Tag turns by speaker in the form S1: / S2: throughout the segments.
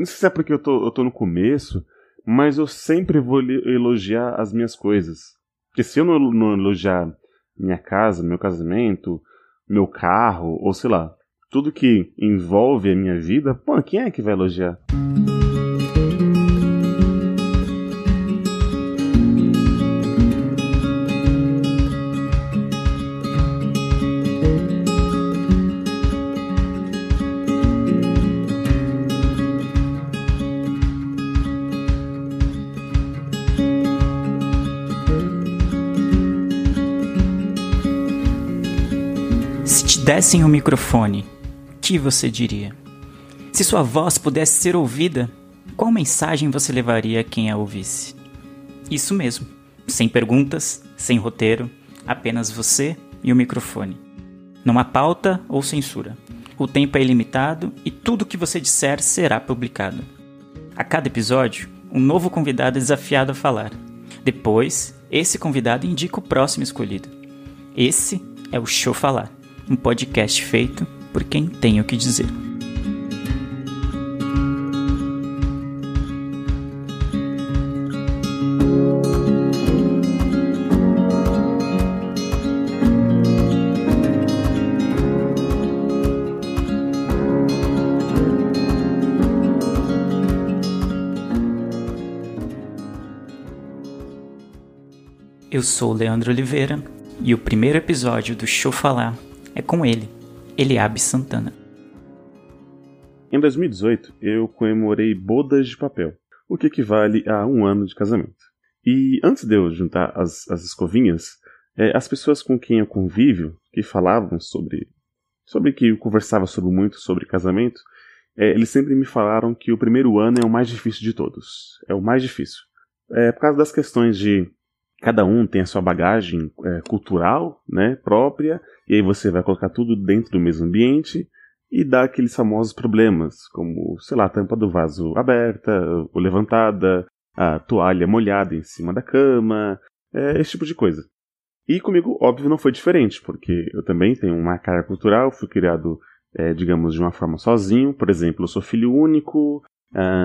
S1: Não sei se é porque eu tô, eu tô no começo, mas eu sempre vou elogiar as minhas coisas. Porque se eu não, não elogiar minha casa, meu casamento, meu carro, ou sei lá, tudo que envolve a minha vida, pô, quem é que vai elogiar?
S2: Dessem o um microfone, que você diria? Se sua voz pudesse ser ouvida, qual mensagem você levaria a quem a ouvisse? Isso mesmo, sem perguntas, sem roteiro, apenas você e o microfone. Não há pauta ou censura. O tempo é ilimitado e tudo que você disser será publicado. A cada episódio, um novo convidado é desafiado a falar. Depois, esse convidado indica o próximo escolhido. Esse é o Show Falar um podcast feito por quem tem o que dizer. Eu sou Leandro Oliveira e o primeiro episódio do Show Falar é com ele, Eliabe Santana.
S1: Em 2018, eu comemorei bodas de papel, o que equivale a um ano de casamento. E antes de eu juntar as, as escovinhas, é, as pessoas com quem eu convívio, que falavam sobre, sobre que eu conversava sobre muito sobre casamento, é, eles sempre me falaram que o primeiro ano é o mais difícil de todos. É o mais difícil. É, por causa das questões de cada um tem a sua bagagem é, cultural né, própria, e aí você vai colocar tudo dentro do mesmo ambiente e dá aqueles famosos problemas, como, sei lá, a tampa do vaso aberta ou levantada, a toalha molhada em cima da cama, é, esse tipo de coisa. E comigo, óbvio, não foi diferente, porque eu também tenho uma carga cultural, fui criado, é, digamos, de uma forma sozinho. Por exemplo, eu sou filho único,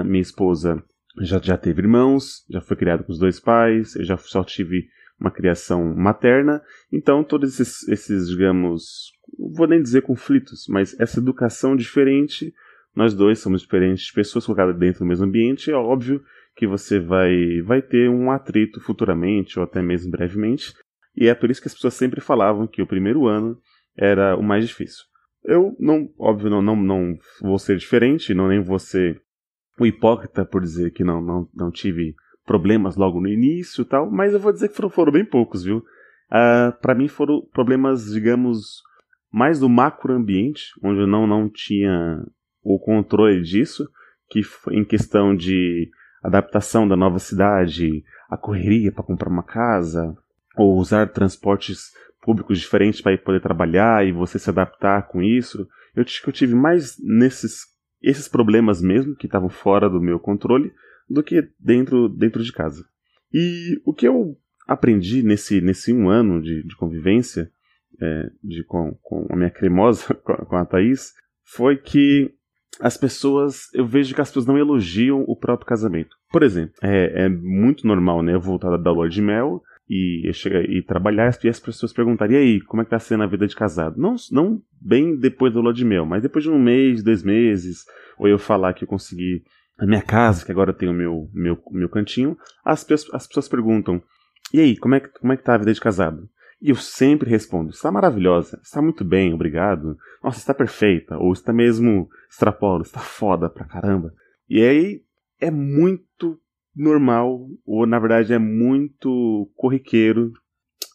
S1: minha esposa já, já teve irmãos, já foi criado com os dois pais, eu já só tive uma criação materna, então todos esses, esses digamos, vou nem dizer conflitos, mas essa educação diferente, nós dois somos diferentes pessoas colocadas dentro do mesmo ambiente, é óbvio que você vai, vai ter um atrito futuramente, ou até mesmo brevemente, e é por isso que as pessoas sempre falavam que o primeiro ano era o mais difícil. Eu não, óbvio, não, não, não vou ser diferente, não nem vou ser o hipócrita por dizer que não, não, não tive problemas logo no início e tal, mas eu vou dizer que foram, foram bem poucos, viu? Uh, ah, para mim foram problemas, digamos, mais do macroambiente, onde eu não, não tinha o controle disso, que em questão de adaptação da nova cidade, a correria para comprar uma casa, ou usar transportes públicos diferentes para poder trabalhar e você se adaptar com isso. Eu acho que eu tive mais nesses esses problemas mesmo, que estavam fora do meu controle, do que dentro, dentro de casa. E o que eu aprendi nesse, nesse um ano de, de convivência é, de, com, com a minha cremosa, com a Thaís, foi que as pessoas, eu vejo que as pessoas não elogiam o próprio casamento. Por exemplo, é, é muito normal, né, eu voltar da lua de mel e chegar e trabalhar e as pessoas perguntarem, e aí, como é que tá sendo a vida de casado? Não, não bem depois da lua de mel, mas depois de um mês, dois meses, ou eu falar que eu consegui a minha casa, que agora eu tenho o meu, meu, meu cantinho, as, as pessoas perguntam, e aí, como é, que, como é que tá a vida de casado? E eu sempre respondo, está maravilhosa, está muito bem, obrigado, nossa, está perfeita, ou está mesmo extrapolo, está foda pra caramba. E aí é muito normal, ou na verdade é muito corriqueiro.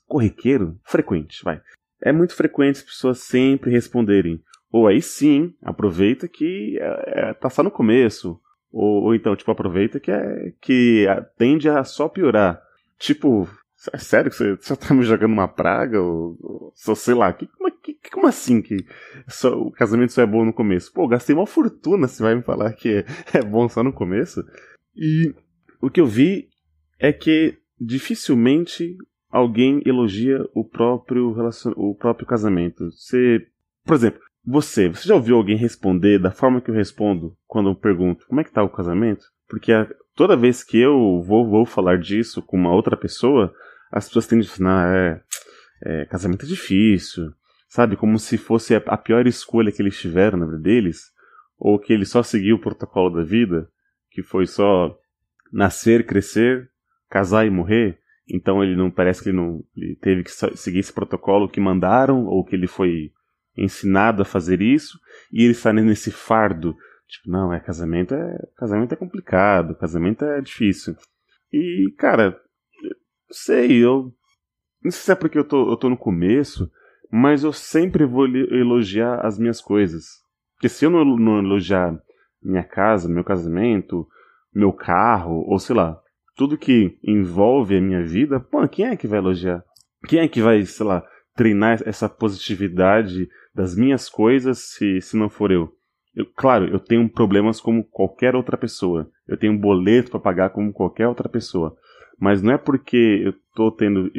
S1: Corriqueiro? Frequente, vai. É muito frequente as pessoas sempre responderem. Ou aí sim, aproveita que é, é, tá só no começo. Ou, ou, então, tipo, aproveita que, é, que tende a só piorar. Tipo, é sério que você, você tá me jogando uma praga? Ou, ou sei lá, que, como, que, como assim que só, o casamento só é bom no começo? Pô, gastei uma fortuna, você vai me falar que é, é bom só no começo? E o que eu vi é que dificilmente alguém elogia o próprio relacion... o próprio casamento. Você, por exemplo, você, você já ouviu alguém responder da forma que eu respondo quando eu pergunto como é que tá o casamento? Porque a, toda vez que eu vou, vou falar disso com uma outra pessoa, as pessoas tendem a falar, ah, é, é, casamento é difícil, sabe? Como se fosse a pior escolha que eles tiveram na vida deles, ou que ele só seguiu o protocolo da vida, que foi só nascer, crescer, casar e morrer. Então ele não parece que ele não ele teve que seguir esse protocolo que mandaram ou que ele foi ensinado a fazer isso e ele está nesse fardo tipo não é casamento é casamento é complicado casamento é difícil e cara sei eu não sei se é porque eu tô, eu tô no começo mas eu sempre vou elogiar as minhas coisas porque se eu não, não elogiar minha casa meu casamento meu carro ou sei lá tudo que envolve a minha vida, pô, quem é que vai elogiar? Quem é que vai, sei lá, treinar essa positividade das minhas coisas se, se não for eu? eu? Claro, eu tenho problemas como qualquer outra pessoa. Eu tenho um boleto para pagar como qualquer outra pessoa. Mas não é porque eu tô tendo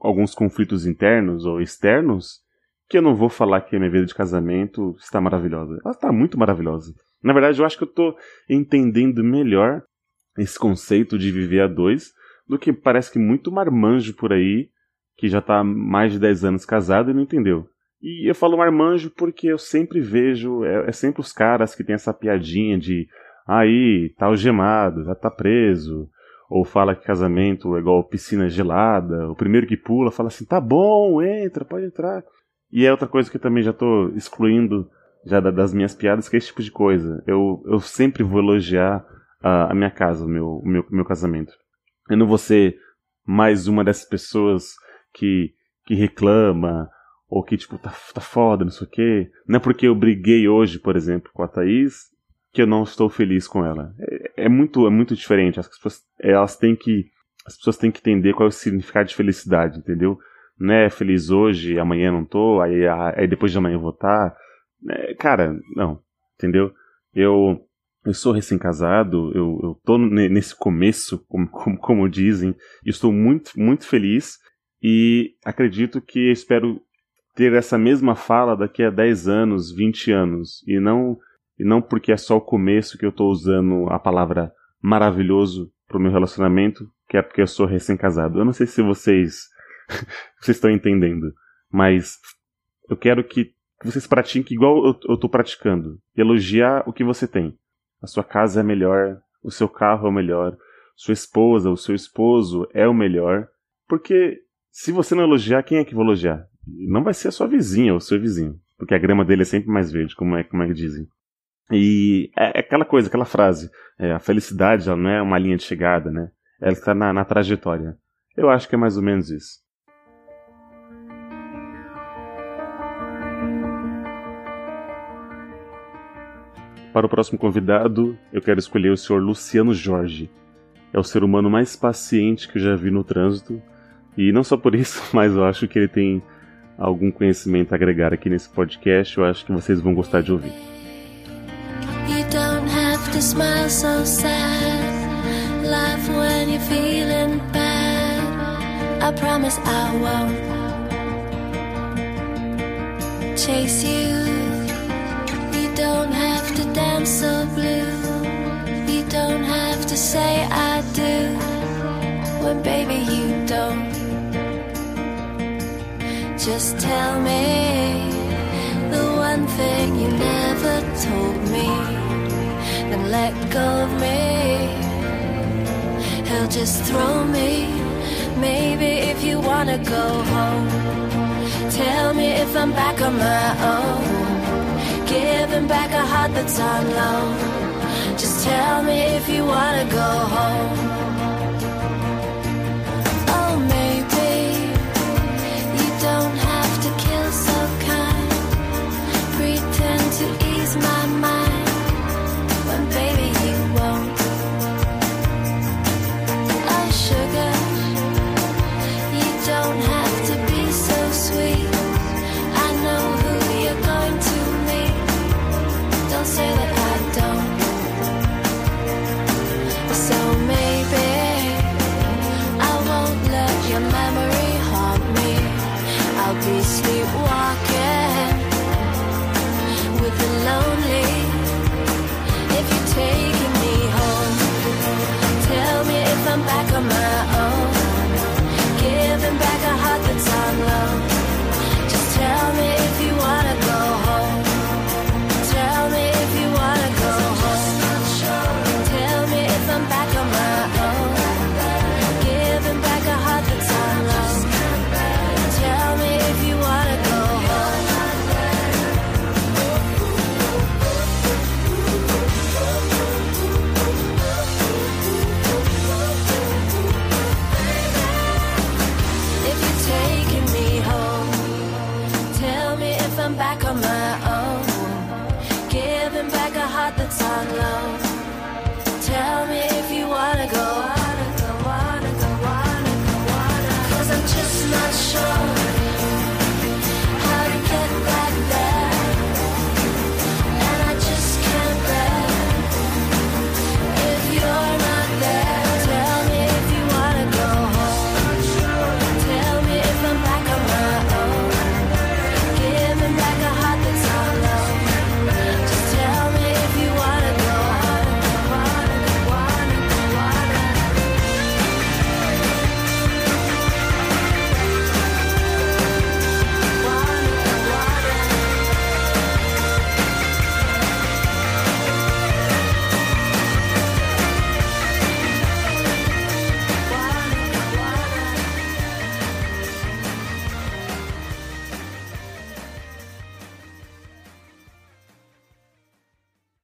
S1: alguns conflitos internos ou externos que eu não vou falar que a minha vida de casamento está maravilhosa. Ela está muito maravilhosa. Na verdade, eu acho que eu estou entendendo melhor esse conceito de viver a dois do que parece que muito marmanjo por aí que já está mais de 10 anos casado e não entendeu. E eu falo marmanjo porque eu sempre vejo, é, é sempre os caras que tem essa piadinha de aí, tá algemado, já tá preso, ou fala que casamento é igual piscina gelada, o primeiro que pula fala assim, tá bom, entra, pode entrar. E é outra coisa que eu também já estou excluindo já das minhas piadas, que é esse tipo de coisa. Eu, eu sempre vou elogiar a, a minha casa, o meu, meu, meu casamento. Eu não vou ser mais uma dessas pessoas que, que reclama, ou que, tipo, tá, tá foda, não sei o quê. Não é porque eu briguei hoje, por exemplo, com a Thaís, que eu não estou feliz com ela. É, é muito, é muito diferente. As pessoas, elas têm que, as pessoas têm que entender qual é o significado de felicidade, entendeu? Não é feliz hoje, amanhã não tô, aí, aí depois de amanhã eu vou estar. Tá. É, cara, não, entendeu? Eu, eu sou recém-casado, eu, eu tô nesse começo, como, como, como dizem, e estou muito, muito feliz e acredito que espero ter essa mesma fala daqui a 10 anos, 20 anos, e não, e não porque é só o começo que eu estou usando a palavra maravilhoso para o meu relacionamento, que é porque eu sou recém-casado. Eu não sei se vocês, vocês estão entendendo, mas eu quero que vocês pratiquem igual eu estou praticando, e elogiar o que você tem a sua casa é melhor, o seu carro é o melhor, sua esposa, o seu esposo é o melhor, porque se você não elogiar, quem é que vai elogiar? Não vai ser a sua vizinha ou o seu vizinho, porque a grama dele é sempre mais verde, como é, como é que dizem. E é, é aquela coisa, aquela frase, é, a felicidade ela não é uma linha de chegada, né? Ela está na, na trajetória. Eu acho que é mais ou menos isso. Para o próximo convidado, eu quero escolher o senhor Luciano Jorge. É o ser humano mais paciente que eu já vi no trânsito. E não só por isso, mas eu acho que ele tem algum conhecimento a agregar aqui nesse podcast. Eu acho que vocês vão gostar de ouvir. You don't have to smile so sad. When you're feeling bad. I promise I won't chase you. Have to dance so blue. You don't have to say I do. When baby you don't. Just tell me the one thing you never told me. Then let go of me. He'll just throw me. Maybe if you wanna go home, tell me if I'm back on my own got the time, love. Just tell me if you wanna go home.